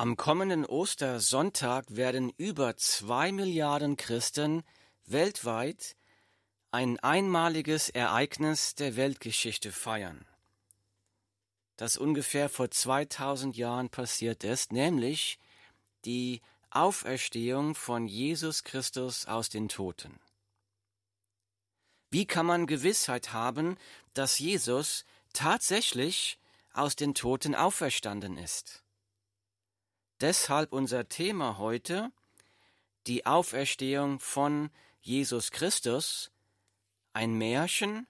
Am kommenden Ostersonntag werden über zwei Milliarden Christen weltweit ein einmaliges Ereignis der Weltgeschichte feiern, das ungefähr vor 2000 Jahren passiert ist, nämlich die Auferstehung von Jesus Christus aus den Toten. Wie kann man Gewissheit haben, dass Jesus tatsächlich aus den Toten auferstanden ist? Deshalb unser Thema heute, die Auferstehung von Jesus Christus, ein Märchen,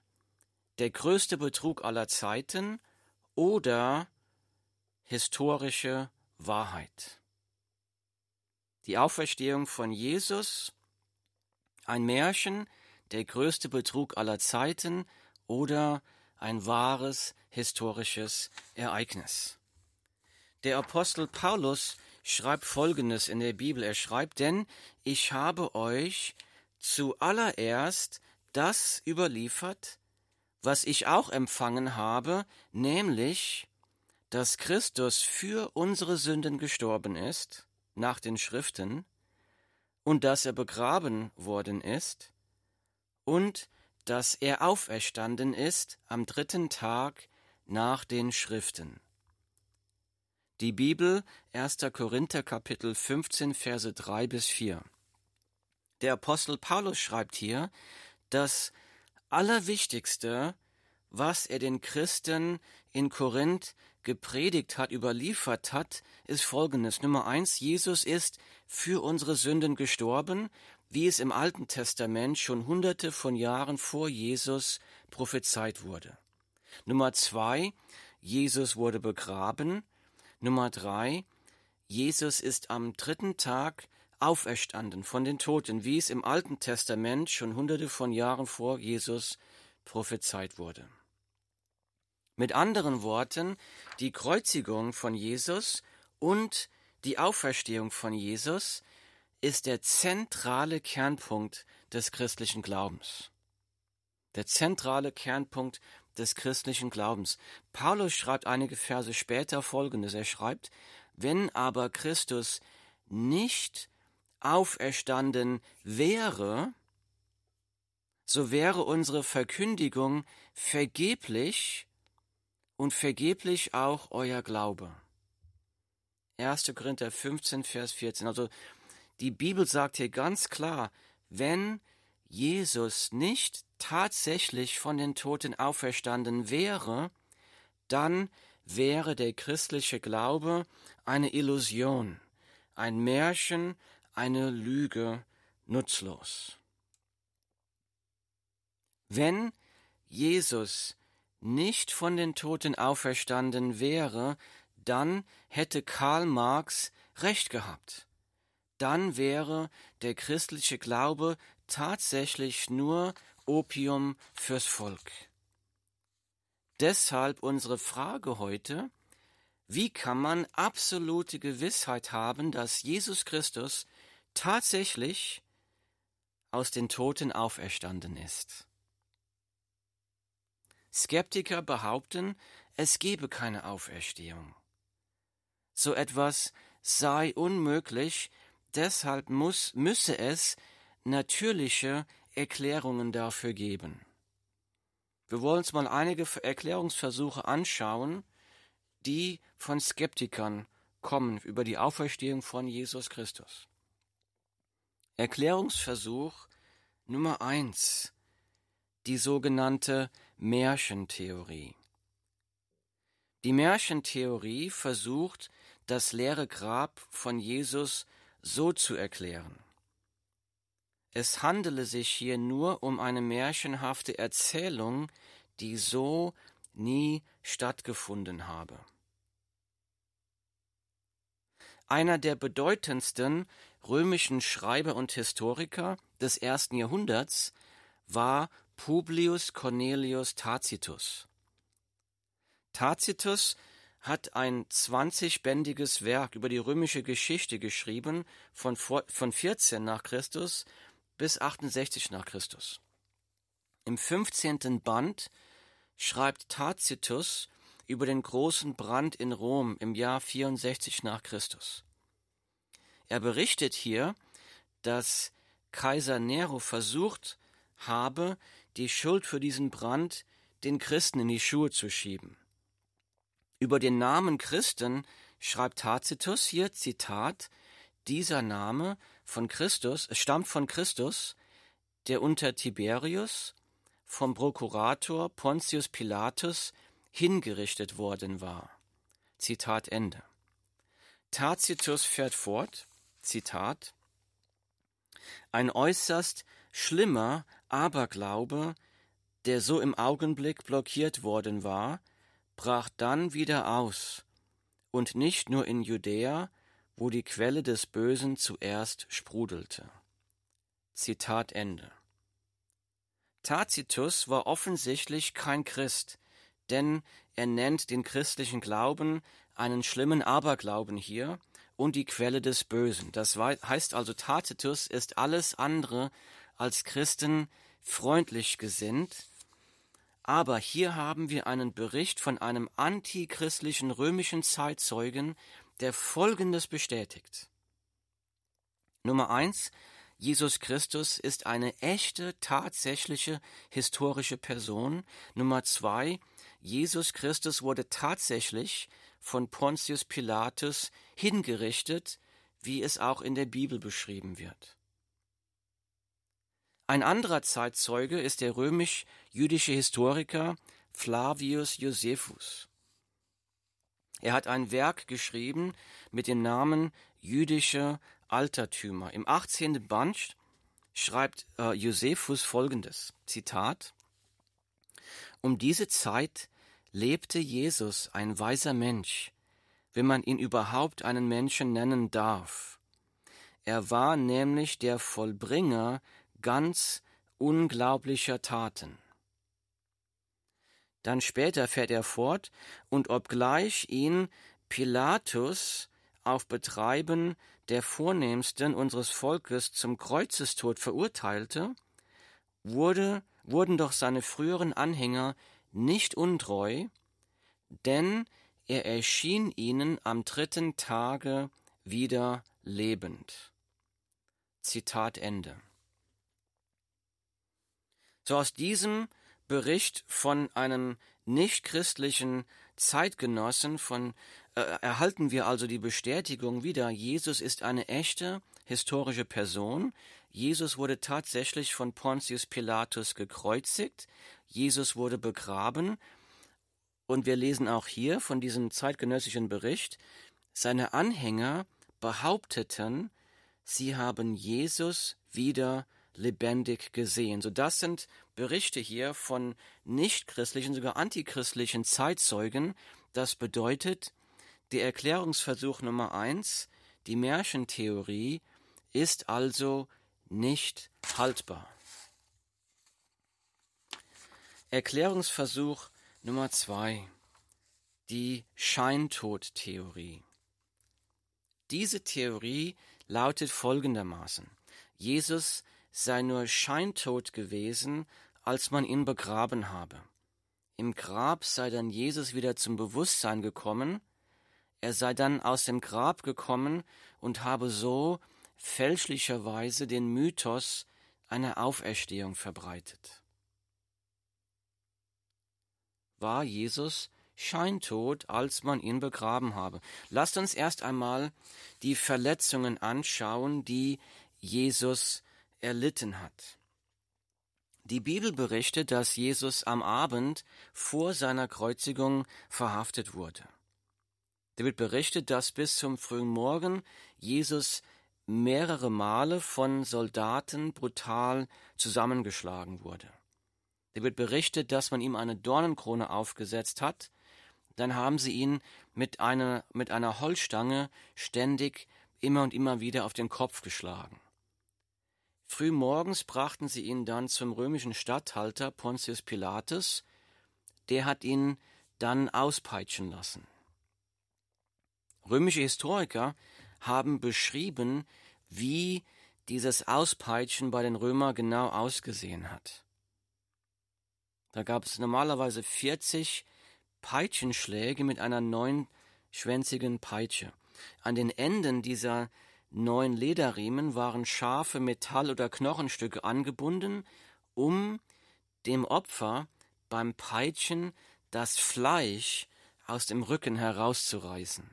der größte Betrug aller Zeiten oder historische Wahrheit. Die Auferstehung von Jesus, ein Märchen, der größte Betrug aller Zeiten oder ein wahres historisches Ereignis. Der Apostel Paulus schreibt Folgendes in der Bibel. Er schreibt, denn ich habe euch zuallererst das überliefert, was ich auch empfangen habe, nämlich, dass Christus für unsere Sünden gestorben ist, nach den Schriften, und dass er begraben worden ist, und dass er auferstanden ist am dritten Tag nach den Schriften. Die Bibel 1. Korinther Kapitel 15 Verse 3 bis 4. Der Apostel Paulus schreibt hier, das Allerwichtigste, was er den Christen in Korinth gepredigt hat, überliefert hat, ist folgendes. Nummer eins, Jesus ist für unsere Sünden gestorben, wie es im Alten Testament schon hunderte von Jahren vor Jesus prophezeit wurde. Nummer zwei, Jesus wurde begraben. Nummer drei, Jesus ist am dritten Tag auferstanden von den Toten, wie es im Alten Testament schon hunderte von Jahren vor Jesus prophezeit wurde. Mit anderen Worten, die Kreuzigung von Jesus und die Auferstehung von Jesus ist der zentrale Kernpunkt des christlichen Glaubens. Der zentrale Kernpunkt des christlichen Glaubens. Paulus schreibt einige Verse später folgendes. Er schreibt, wenn aber Christus nicht auferstanden wäre, so wäre unsere Verkündigung vergeblich und vergeblich auch euer Glaube. 1. Korinther 15, Vers 14. Also die Bibel sagt hier ganz klar, wenn Jesus nicht tatsächlich von den Toten auferstanden wäre, dann wäre der christliche Glaube eine Illusion, ein Märchen, eine Lüge nutzlos. Wenn Jesus nicht von den Toten auferstanden wäre, dann hätte Karl Marx recht gehabt. Dann wäre der christliche Glaube tatsächlich nur Opium fürs Volk. Deshalb unsere Frage heute, wie kann man absolute Gewissheit haben, dass Jesus Christus tatsächlich aus den Toten auferstanden ist? Skeptiker behaupten, es gebe keine Auferstehung. So etwas sei unmöglich, deshalb muss, müsse es natürliche Erklärungen dafür geben. Wir wollen uns mal einige Erklärungsversuche anschauen, die von Skeptikern kommen über die Auferstehung von Jesus Christus. Erklärungsversuch Nummer eins, die sogenannte Märchentheorie. Die Märchentheorie versucht, das leere Grab von Jesus so zu erklären. Es handele sich hier nur um eine märchenhafte Erzählung, die so nie stattgefunden habe. Einer der bedeutendsten römischen Schreiber und Historiker des ersten Jahrhunderts war Publius Cornelius Tacitus. Tacitus hat ein zwanzigbändiges Werk über die römische Geschichte geschrieben von, von 14 nach Christus bis 68 nach Christus. Im 15. Band schreibt Tacitus über den großen Brand in Rom im Jahr 64 nach Christus. Er berichtet hier, dass Kaiser Nero versucht habe, die Schuld für diesen Brand den Christen in die Schuhe zu schieben. Über den Namen Christen schreibt Tacitus hier, Zitat, dieser Name von Christus stammt von Christus, der unter Tiberius vom Prokurator Pontius Pilatus hingerichtet worden war. Zitat Ende. Tacitus fährt fort, Zitat, ein äußerst schlimmer Aberglaube, der so im Augenblick blockiert worden war, brach dann wieder aus, und nicht nur in Judäa, wo die Quelle des Bösen zuerst sprudelte. Zitat Ende. Tacitus war offensichtlich kein Christ, denn er nennt den christlichen Glauben einen schlimmen Aberglauben hier und die Quelle des Bösen. Das heißt also, Tacitus ist alles andere als Christen freundlich gesinnt, aber hier haben wir einen Bericht von einem antichristlichen römischen Zeitzeugen, der Folgendes bestätigt. Nummer eins, Jesus Christus ist eine echte, tatsächliche, historische Person. Nummer zwei, Jesus Christus wurde tatsächlich von Pontius Pilatus hingerichtet, wie es auch in der Bibel beschrieben wird. Ein anderer Zeitzeuge ist der römisch-jüdische Historiker Flavius Josephus. Er hat ein Werk geschrieben mit dem Namen Jüdische Altertümer. Im 18. Band schreibt äh, Josephus folgendes: Zitat: Um diese Zeit lebte Jesus, ein weiser Mensch, wenn man ihn überhaupt einen Menschen nennen darf. Er war nämlich der Vollbringer ganz unglaublicher Taten. Dann später fährt er fort, und obgleich ihn Pilatus auf Betreiben der Vornehmsten unseres Volkes zum Kreuzestod verurteilte, wurde, wurden doch seine früheren Anhänger nicht untreu, denn er erschien ihnen am dritten Tage wieder lebend. Zitat Ende. So aus diesem Bericht von einem nichtchristlichen Zeitgenossen von äh, erhalten wir also die Bestätigung wieder, Jesus ist eine echte historische Person. Jesus wurde tatsächlich von Pontius Pilatus gekreuzigt. Jesus wurde begraben. Und wir lesen auch hier von diesem zeitgenössischen Bericht, seine Anhänger behaupteten, sie haben Jesus wieder lebendig gesehen. So das sind Berichte hier von nichtchristlichen, sogar antichristlichen Zeitzeugen. Das bedeutet, der Erklärungsversuch Nummer eins, die Märchentheorie, ist also nicht haltbar. Erklärungsversuch Nummer zwei, die Scheintodtheorie. Diese Theorie lautet folgendermaßen. Jesus sei nur scheintot gewesen, als man ihn begraben habe. Im Grab sei dann Jesus wieder zum Bewusstsein gekommen, er sei dann aus dem Grab gekommen und habe so fälschlicherweise den Mythos einer Auferstehung verbreitet. War Jesus scheintot, als man ihn begraben habe? Lasst uns erst einmal die Verletzungen anschauen, die Jesus erlitten hat. Die Bibel berichtet, dass Jesus am Abend vor seiner Kreuzigung verhaftet wurde. Da wird berichtet, dass bis zum frühen Morgen Jesus mehrere Male von Soldaten brutal zusammengeschlagen wurde. Da wird berichtet, dass man ihm eine Dornenkrone aufgesetzt hat, dann haben sie ihn mit einer, mit einer Holzstange ständig immer und immer wieder auf den Kopf geschlagen. Frühmorgens brachten sie ihn dann zum römischen Statthalter Pontius Pilatus, der hat ihn dann auspeitschen lassen. Römische Historiker haben beschrieben, wie dieses Auspeitschen bei den Römern genau ausgesehen hat. Da gab es normalerweise 40 Peitschenschläge mit einer neunschwänzigen Peitsche. An den Enden dieser neun Lederriemen waren scharfe Metall- oder Knochenstücke angebunden, um dem Opfer beim Peitschen das Fleisch aus dem Rücken herauszureißen.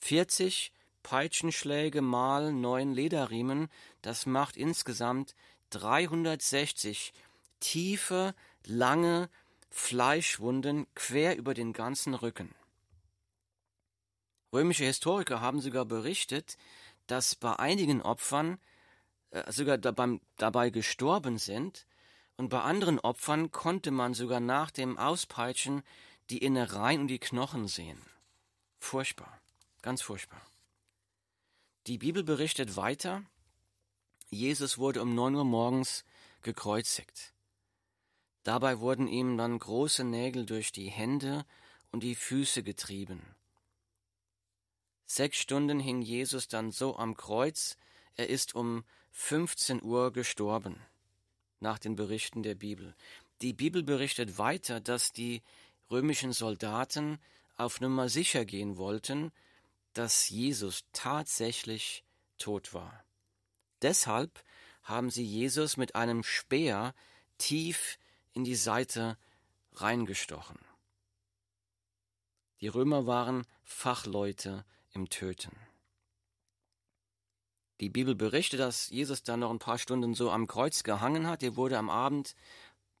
40 Peitschenschläge mal neun Lederriemen, das macht insgesamt 360 tiefe, lange Fleischwunden quer über den ganzen Rücken. Römische Historiker haben sogar berichtet, dass bei einigen Opfern äh, sogar dabei, dabei gestorben sind, und bei anderen Opfern konnte man sogar nach dem Auspeitschen die Innereien und die Knochen sehen. Furchtbar, ganz furchtbar. Die Bibel berichtet weiter, Jesus wurde um neun Uhr morgens gekreuzigt. Dabei wurden ihm dann große Nägel durch die Hände und die Füße getrieben. Sechs Stunden hing Jesus dann so am Kreuz, er ist um 15 Uhr gestorben, nach den Berichten der Bibel. Die Bibel berichtet weiter, dass die römischen Soldaten auf Nummer sicher gehen wollten, dass Jesus tatsächlich tot war. Deshalb haben sie Jesus mit einem Speer tief in die Seite reingestochen. Die Römer waren Fachleute im Töten. Die Bibel berichtet, dass Jesus dann noch ein paar Stunden so am Kreuz gehangen hat. Er wurde am Abend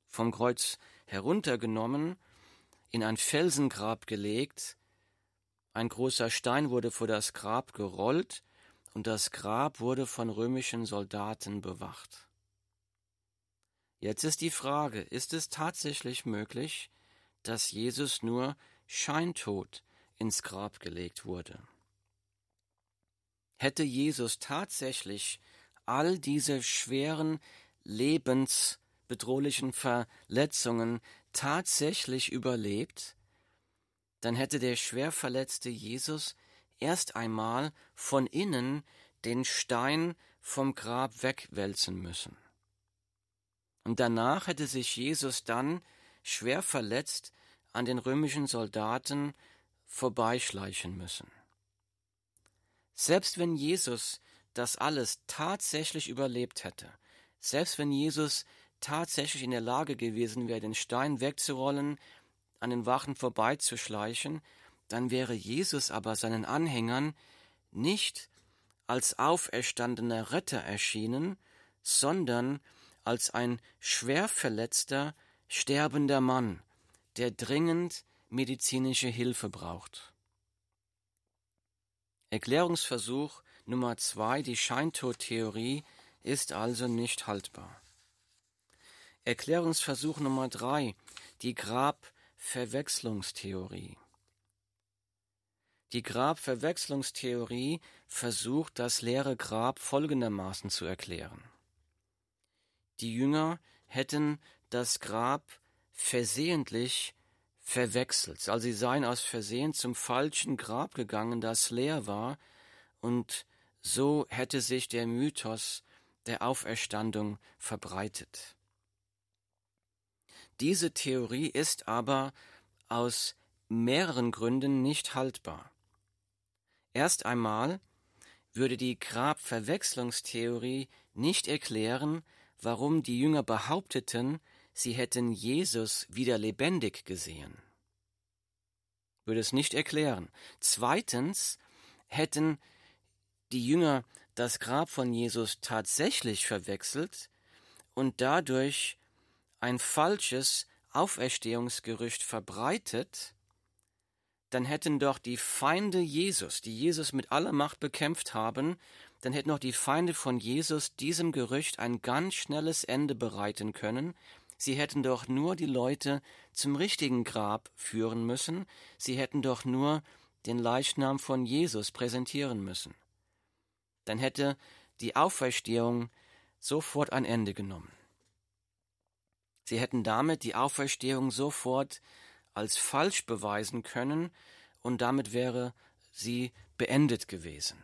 vom Kreuz heruntergenommen, in ein Felsengrab gelegt. Ein großer Stein wurde vor das Grab gerollt und das Grab wurde von römischen Soldaten bewacht. Jetzt ist die Frage, ist es tatsächlich möglich, dass Jesus nur scheintot ins Grab gelegt wurde? Hätte Jesus tatsächlich all diese schweren, lebensbedrohlichen Verletzungen tatsächlich überlebt, dann hätte der schwer verletzte Jesus erst einmal von innen den Stein vom Grab wegwälzen müssen. Und danach hätte sich Jesus dann schwer verletzt an den römischen Soldaten vorbeischleichen müssen. Selbst wenn Jesus das alles tatsächlich überlebt hätte, selbst wenn Jesus tatsächlich in der Lage gewesen wäre, den Stein wegzurollen, an den Wachen vorbeizuschleichen, dann wäre Jesus aber seinen Anhängern nicht als auferstandener Retter erschienen, sondern als ein schwer verletzter, sterbender Mann, der dringend medizinische Hilfe braucht. Erklärungsversuch Nummer zwei, die Scheintodtheorie, ist also nicht haltbar. Erklärungsversuch Nummer drei, die Grabverwechslungstheorie. Die Grabverwechslungstheorie versucht, das leere Grab folgendermaßen zu erklären. Die Jünger hätten das Grab versehentlich verwechselt. Also sie seien aus Versehen zum falschen Grab gegangen, das leer war, und so hätte sich der Mythos der Auferstandung verbreitet. Diese Theorie ist aber aus mehreren Gründen nicht haltbar. Erst einmal würde die Grabverwechslungstheorie nicht erklären, warum die Jünger behaupteten, sie hätten Jesus wieder lebendig gesehen. Würde es nicht erklären. Zweitens hätten die Jünger das Grab von Jesus tatsächlich verwechselt und dadurch ein falsches Auferstehungsgerücht verbreitet, dann hätten doch die Feinde Jesus, die Jesus mit aller Macht bekämpft haben, dann hätten auch die Feinde von Jesus diesem Gerücht ein ganz schnelles Ende bereiten können, Sie hätten doch nur die Leute zum richtigen Grab führen müssen, sie hätten doch nur den Leichnam von Jesus präsentieren müssen. Dann hätte die Auferstehung sofort ein Ende genommen. Sie hätten damit die Auferstehung sofort als falsch beweisen können und damit wäre sie beendet gewesen.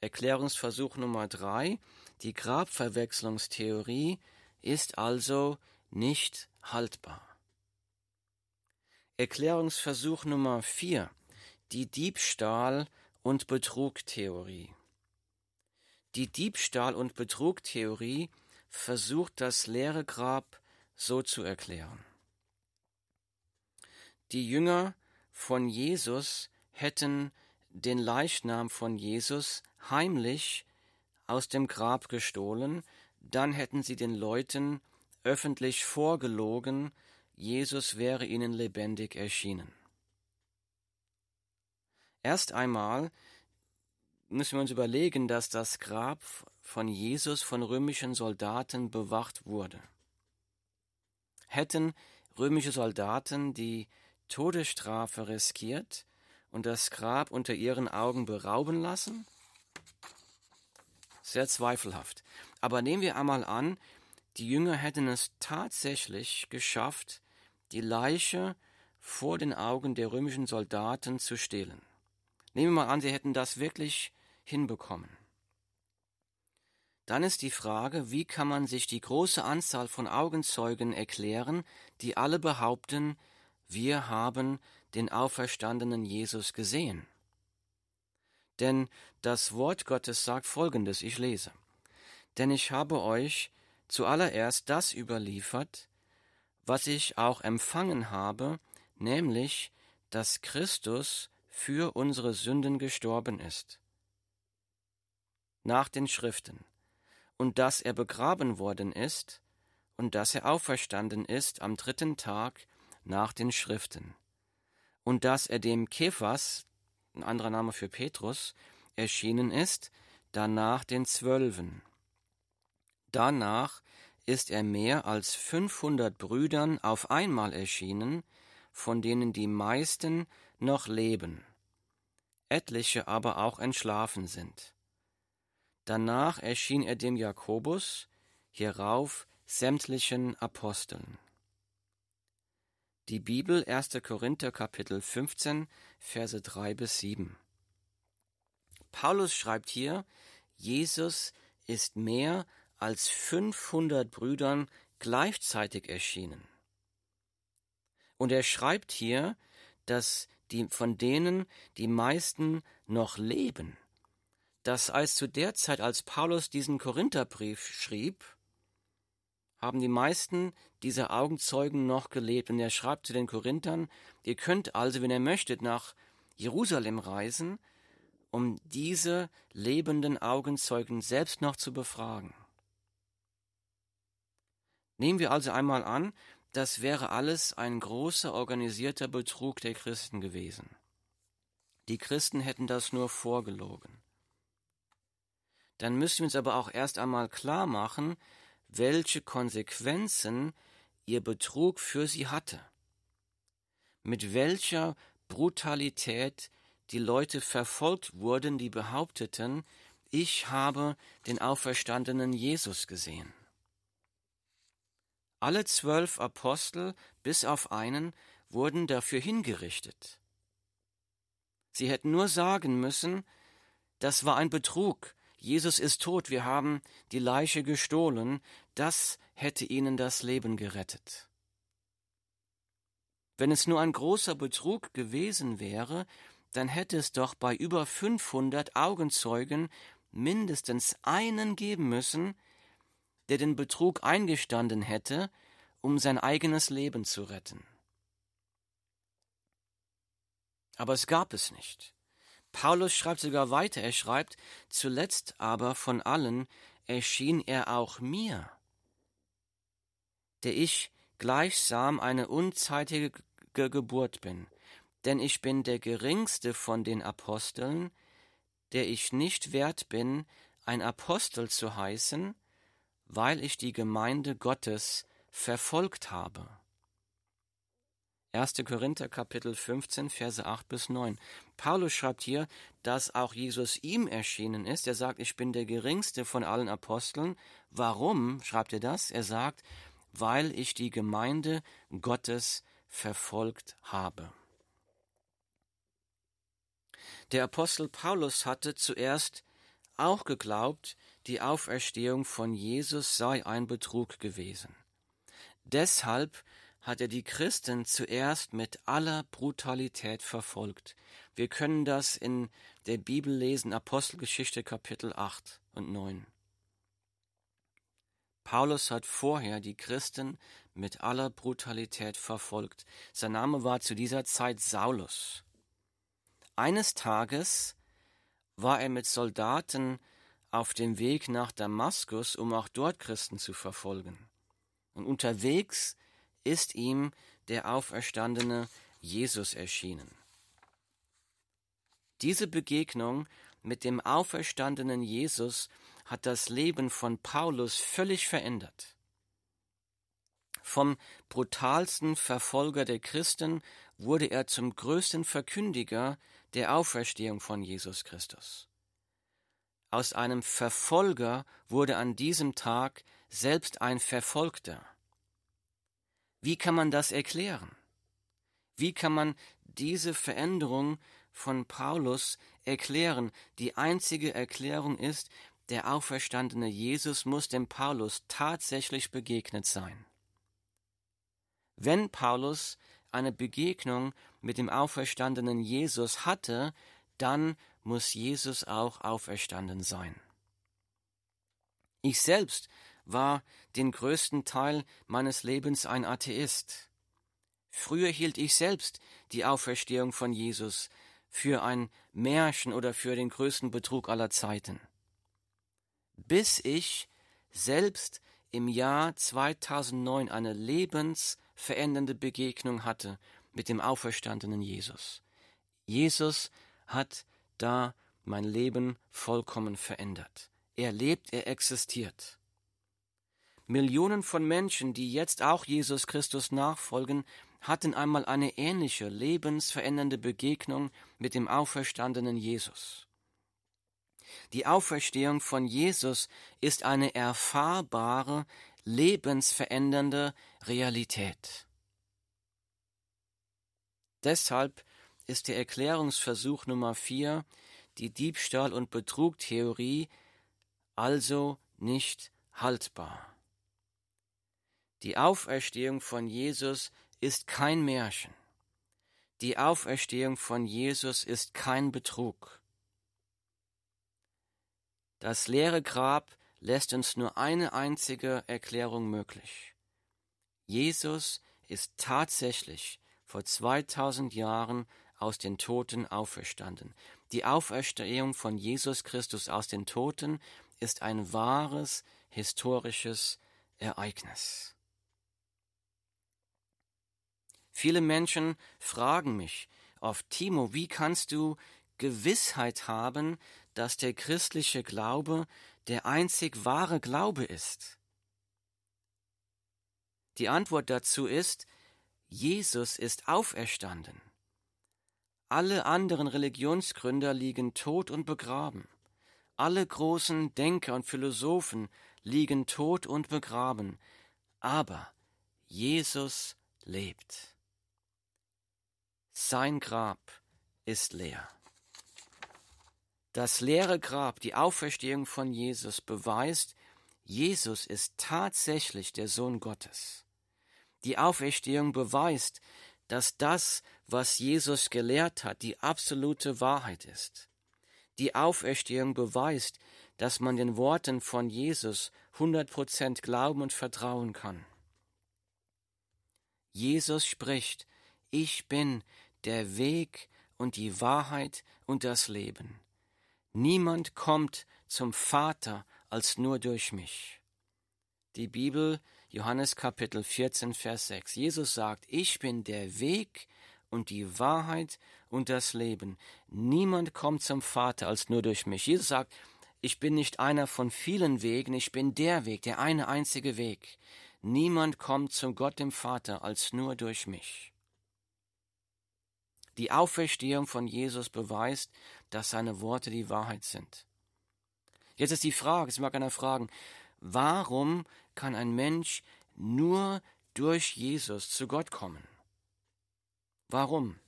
Erklärungsversuch Nummer drei. Die Grabverwechslungstheorie ist also nicht haltbar. Erklärungsversuch Nummer 4. Die Diebstahl- und Betrugtheorie. Die Diebstahl- und Betrugtheorie versucht das leere Grab so zu erklären. Die Jünger von Jesus hätten den Leichnam von Jesus heimlich aus dem Grab gestohlen, dann hätten sie den Leuten öffentlich vorgelogen, Jesus wäre ihnen lebendig erschienen. Erst einmal müssen wir uns überlegen, dass das Grab von Jesus von römischen Soldaten bewacht wurde. Hätten römische Soldaten die Todesstrafe riskiert und das Grab unter ihren Augen berauben lassen? Sehr zweifelhaft. Aber nehmen wir einmal an, die Jünger hätten es tatsächlich geschafft, die Leiche vor den Augen der römischen Soldaten zu stehlen. Nehmen wir mal an, sie hätten das wirklich hinbekommen. Dann ist die Frage, wie kann man sich die große Anzahl von Augenzeugen erklären, die alle behaupten, wir haben den auferstandenen Jesus gesehen. Denn das Wort Gottes sagt folgendes, ich lese. Denn ich habe euch zuallererst das überliefert, was ich auch empfangen habe, nämlich, dass Christus für unsere Sünden gestorben ist. Nach den Schriften. Und dass er begraben worden ist und dass er auferstanden ist am dritten Tag nach den Schriften. Und dass er dem Kephas, ein anderer Name für Petrus, erschienen ist, danach den Zwölfen. Danach ist er mehr als fünfhundert Brüdern auf einmal erschienen, von denen die meisten noch leben, etliche aber auch entschlafen sind. Danach erschien er dem Jakobus, hierauf sämtlichen Aposteln. Die Bibel 1. Korinther Kapitel 15 Verse 3 bis 7. Paulus schreibt hier, Jesus ist mehr als 500 Brüdern gleichzeitig erschienen. Und er schreibt hier, dass die, von denen die meisten noch leben. Das heißt, zu der Zeit, als Paulus diesen Korintherbrief schrieb, haben die meisten dieser Augenzeugen noch gelebt. Und er schreibt zu den Korinthern, ihr könnt also, wenn ihr möchtet, nach Jerusalem reisen, um diese lebenden Augenzeugen selbst noch zu befragen. Nehmen wir also einmal an, das wäre alles ein großer organisierter Betrug der Christen gewesen. Die Christen hätten das nur vorgelogen. Dann müssen wir uns aber auch erst einmal klar machen, welche Konsequenzen ihr Betrug für sie hatte. Mit welcher Brutalität die Leute verfolgt wurden, die behaupteten, ich habe den auferstandenen Jesus gesehen. Alle zwölf Apostel bis auf einen wurden dafür hingerichtet. Sie hätten nur sagen müssen, das war ein Betrug, Jesus ist tot, wir haben die Leiche gestohlen, das hätte ihnen das Leben gerettet. Wenn es nur ein großer Betrug gewesen wäre, dann hätte es doch bei über 500 Augenzeugen mindestens einen geben müssen, der den Betrug eingestanden hätte, um sein eigenes Leben zu retten. Aber es gab es nicht. Paulus schreibt sogar weiter, er schreibt, zuletzt aber von allen erschien er auch mir, der ich gleichsam eine unzeitige Geburt bin, denn ich bin der geringste von den Aposteln, der ich nicht wert bin, ein Apostel zu heißen, weil ich die Gemeinde Gottes verfolgt habe. 1. Korinther Kapitel 15, Verse 8 bis 9. Paulus schreibt hier, dass auch Jesus ihm erschienen ist. Er sagt, ich bin der geringste von allen Aposteln. Warum schreibt er das? Er sagt, weil ich die Gemeinde Gottes verfolgt habe. Der Apostel Paulus hatte zuerst auch geglaubt, die Auferstehung von Jesus sei ein Betrug gewesen. Deshalb hat er die Christen zuerst mit aller Brutalität verfolgt. Wir können das in der Bibel lesen, Apostelgeschichte Kapitel 8 und 9. Paulus hat vorher die Christen mit aller Brutalität verfolgt. Sein Name war zu dieser Zeit Saulus. Eines Tages war er mit Soldaten auf dem Weg nach Damaskus, um auch dort Christen zu verfolgen. Und unterwegs ist ihm der auferstandene Jesus erschienen. Diese Begegnung mit dem auferstandenen Jesus hat das Leben von Paulus völlig verändert. Vom brutalsten Verfolger der Christen wurde er zum größten Verkündiger der Auferstehung von Jesus Christus. Aus einem Verfolger wurde an diesem Tag selbst ein Verfolgter. Wie kann man das erklären? Wie kann man diese Veränderung von Paulus erklären? Die einzige Erklärung ist, der auferstandene Jesus muss dem Paulus tatsächlich begegnet sein. Wenn Paulus eine Begegnung mit dem auferstandenen Jesus hatte, dann muss Jesus auch auferstanden sein. Ich selbst war den größten Teil meines Lebens ein Atheist. Früher hielt ich selbst die Auferstehung von Jesus für ein Märchen oder für den größten Betrug aller Zeiten. Bis ich selbst im Jahr 2009 eine lebensverändernde Begegnung hatte mit dem auferstandenen Jesus. Jesus hat da mein Leben vollkommen verändert. Er lebt, er existiert. Millionen von Menschen, die jetzt auch Jesus Christus nachfolgen, hatten einmal eine ähnliche lebensverändernde Begegnung mit dem auferstandenen Jesus. Die Auferstehung von Jesus ist eine erfahrbare, lebensverändernde Realität. Deshalb ist der Erklärungsversuch Nummer vier, die Diebstahl- und Betrugtheorie, also nicht haltbar. Die Auferstehung von Jesus ist kein Märchen. Die Auferstehung von Jesus ist kein Betrug. Das leere Grab lässt uns nur eine einzige Erklärung möglich. Jesus ist tatsächlich vor 2000 Jahren aus den Toten auferstanden. Die Auferstehung von Jesus Christus aus den Toten ist ein wahres historisches Ereignis. Viele Menschen fragen mich oft, Timo, wie kannst du Gewissheit haben, dass der christliche Glaube der einzig wahre Glaube ist? Die Antwort dazu ist, Jesus ist auferstanden. Alle anderen Religionsgründer liegen tot und begraben. Alle großen Denker und Philosophen liegen tot und begraben. Aber Jesus lebt. Sein Grab ist leer. Das leere Grab, die Auferstehung von Jesus beweist, Jesus ist tatsächlich der Sohn Gottes. Die Auferstehung beweist, dass das, was Jesus gelehrt hat, die absolute Wahrheit ist. Die Auferstehung beweist, dass man den Worten von Jesus 100% glauben und vertrauen kann. Jesus spricht, ich bin der Weg und die Wahrheit und das Leben. Niemand kommt zum Vater als nur durch mich. Die Bibel, Johannes Kapitel 14, Vers 6. Jesus sagt, ich bin der Weg und die Wahrheit und das Leben. Niemand kommt zum Vater als nur durch mich. Jesus sagt, ich bin nicht einer von vielen Wegen, ich bin der Weg, der eine einzige Weg. Niemand kommt zum Gott dem Vater als nur durch mich. Die Auferstehung von Jesus beweist, dass seine Worte die Wahrheit sind. Jetzt ist die Frage, es mag einer fragen, warum kann ein Mensch nur durch Jesus zu Gott kommen? Warum?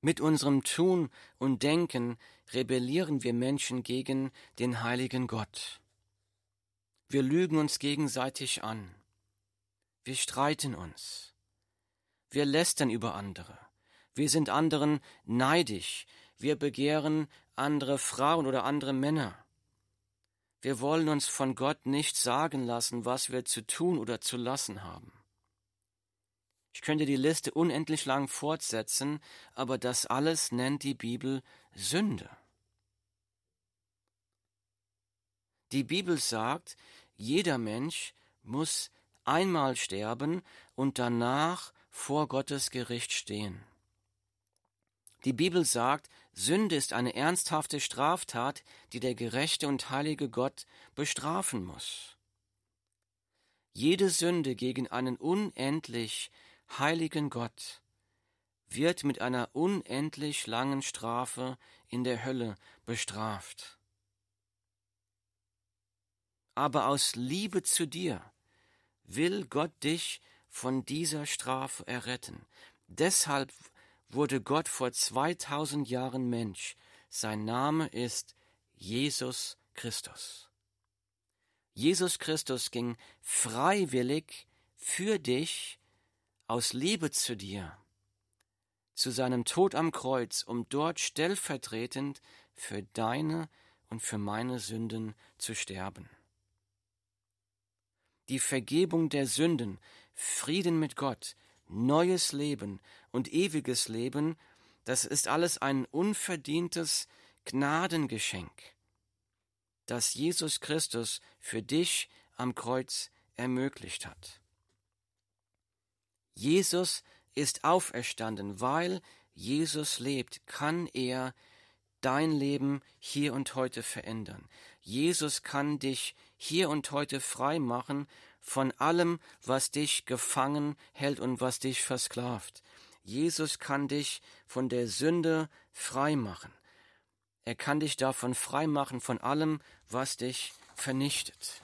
Mit unserem Tun und Denken rebellieren wir Menschen gegen den heiligen Gott. Wir lügen uns gegenseitig an. Wir streiten uns. Wir lästern über andere. Wir sind anderen neidisch. Wir begehren andere Frauen oder andere Männer. Wir wollen uns von Gott nicht sagen lassen, was wir zu tun oder zu lassen haben. Ich könnte die Liste unendlich lang fortsetzen, aber das alles nennt die Bibel Sünde. Die Bibel sagt, jeder Mensch muss einmal sterben und danach vor Gottes Gericht stehen. Die Bibel sagt, Sünde ist eine ernsthafte Straftat, die der gerechte und heilige Gott bestrafen muss. Jede Sünde gegen einen unendlich heiligen Gott wird mit einer unendlich langen Strafe in der Hölle bestraft. Aber aus Liebe zu dir will Gott dich von dieser Strafe erretten. Deshalb wurde Gott vor 2000 Jahren Mensch. Sein Name ist Jesus Christus. Jesus Christus ging freiwillig für dich aus Liebe zu dir zu seinem Tod am Kreuz, um dort stellvertretend für deine und für meine Sünden zu sterben. Die Vergebung der Sünden, Frieden mit Gott, neues Leben und ewiges Leben, das ist alles ein unverdientes Gnadengeschenk, das Jesus Christus für dich am Kreuz ermöglicht hat. Jesus ist auferstanden, weil Jesus lebt, kann er dein Leben hier und heute verändern. Jesus kann dich hier und heute frei machen von allem, was dich gefangen hält und was dich versklavt. Jesus kann dich von der Sünde frei machen. Er kann dich davon frei machen von allem, was dich vernichtet.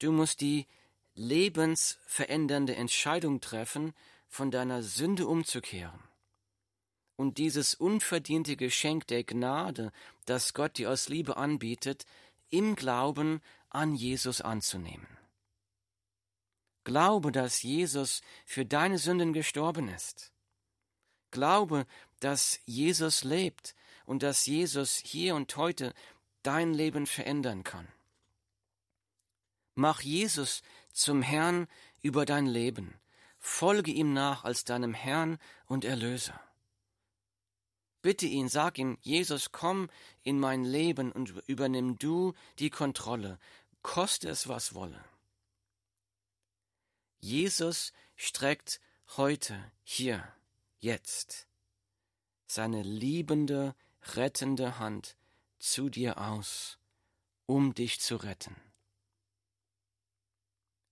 Du musst die lebensverändernde Entscheidung treffen, von deiner Sünde umzukehren und dieses unverdiente Geschenk der Gnade, das Gott dir aus Liebe anbietet, im Glauben an Jesus anzunehmen. Glaube, dass Jesus für deine Sünden gestorben ist. Glaube, dass Jesus lebt und dass Jesus hier und heute dein Leben verändern kann. Mach Jesus zum Herrn über dein Leben. Folge ihm nach als deinem Herrn und Erlöser. Bitte ihn, sag ihm, Jesus, komm in mein Leben und übernimm du die Kontrolle, koste es was wolle. Jesus streckt heute, hier, jetzt seine liebende, rettende Hand zu dir aus, um dich zu retten.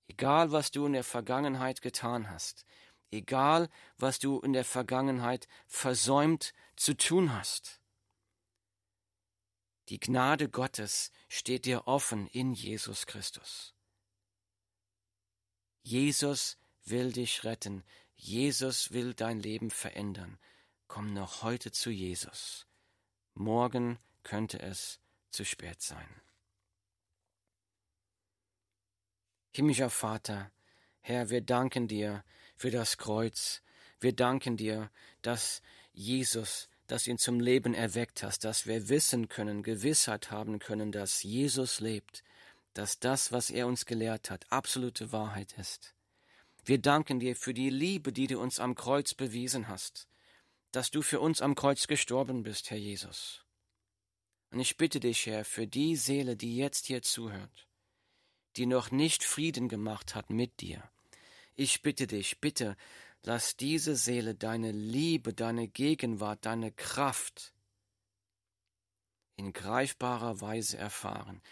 Egal, was du in der Vergangenheit getan hast, egal was du in der Vergangenheit versäumt zu tun hast. Die Gnade Gottes steht dir offen in Jesus Christus. Jesus will dich retten. Jesus will dein Leben verändern. Komm noch heute zu Jesus. Morgen könnte es zu spät sein. Himmlischer Vater, Herr, wir danken dir für das Kreuz. Wir danken dir, dass Jesus, dass ihn zum Leben erweckt hast, dass wir wissen können, Gewissheit haben können, dass Jesus lebt, dass das, was er uns gelehrt hat, absolute Wahrheit ist. Wir danken dir für die Liebe, die du uns am Kreuz bewiesen hast, dass du für uns am Kreuz gestorben bist, Herr Jesus. Und ich bitte dich, Herr, für die Seele, die jetzt hier zuhört, die noch nicht Frieden gemacht hat mit dir, ich bitte dich, bitte, lass diese Seele deine Liebe, deine Gegenwart, deine Kraft in greifbarer Weise erfahren.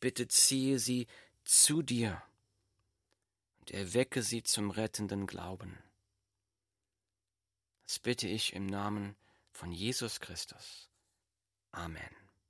Bitte ziehe sie zu dir und erwecke sie zum rettenden Glauben. Das bitte ich im Namen von Jesus Christus. Amen.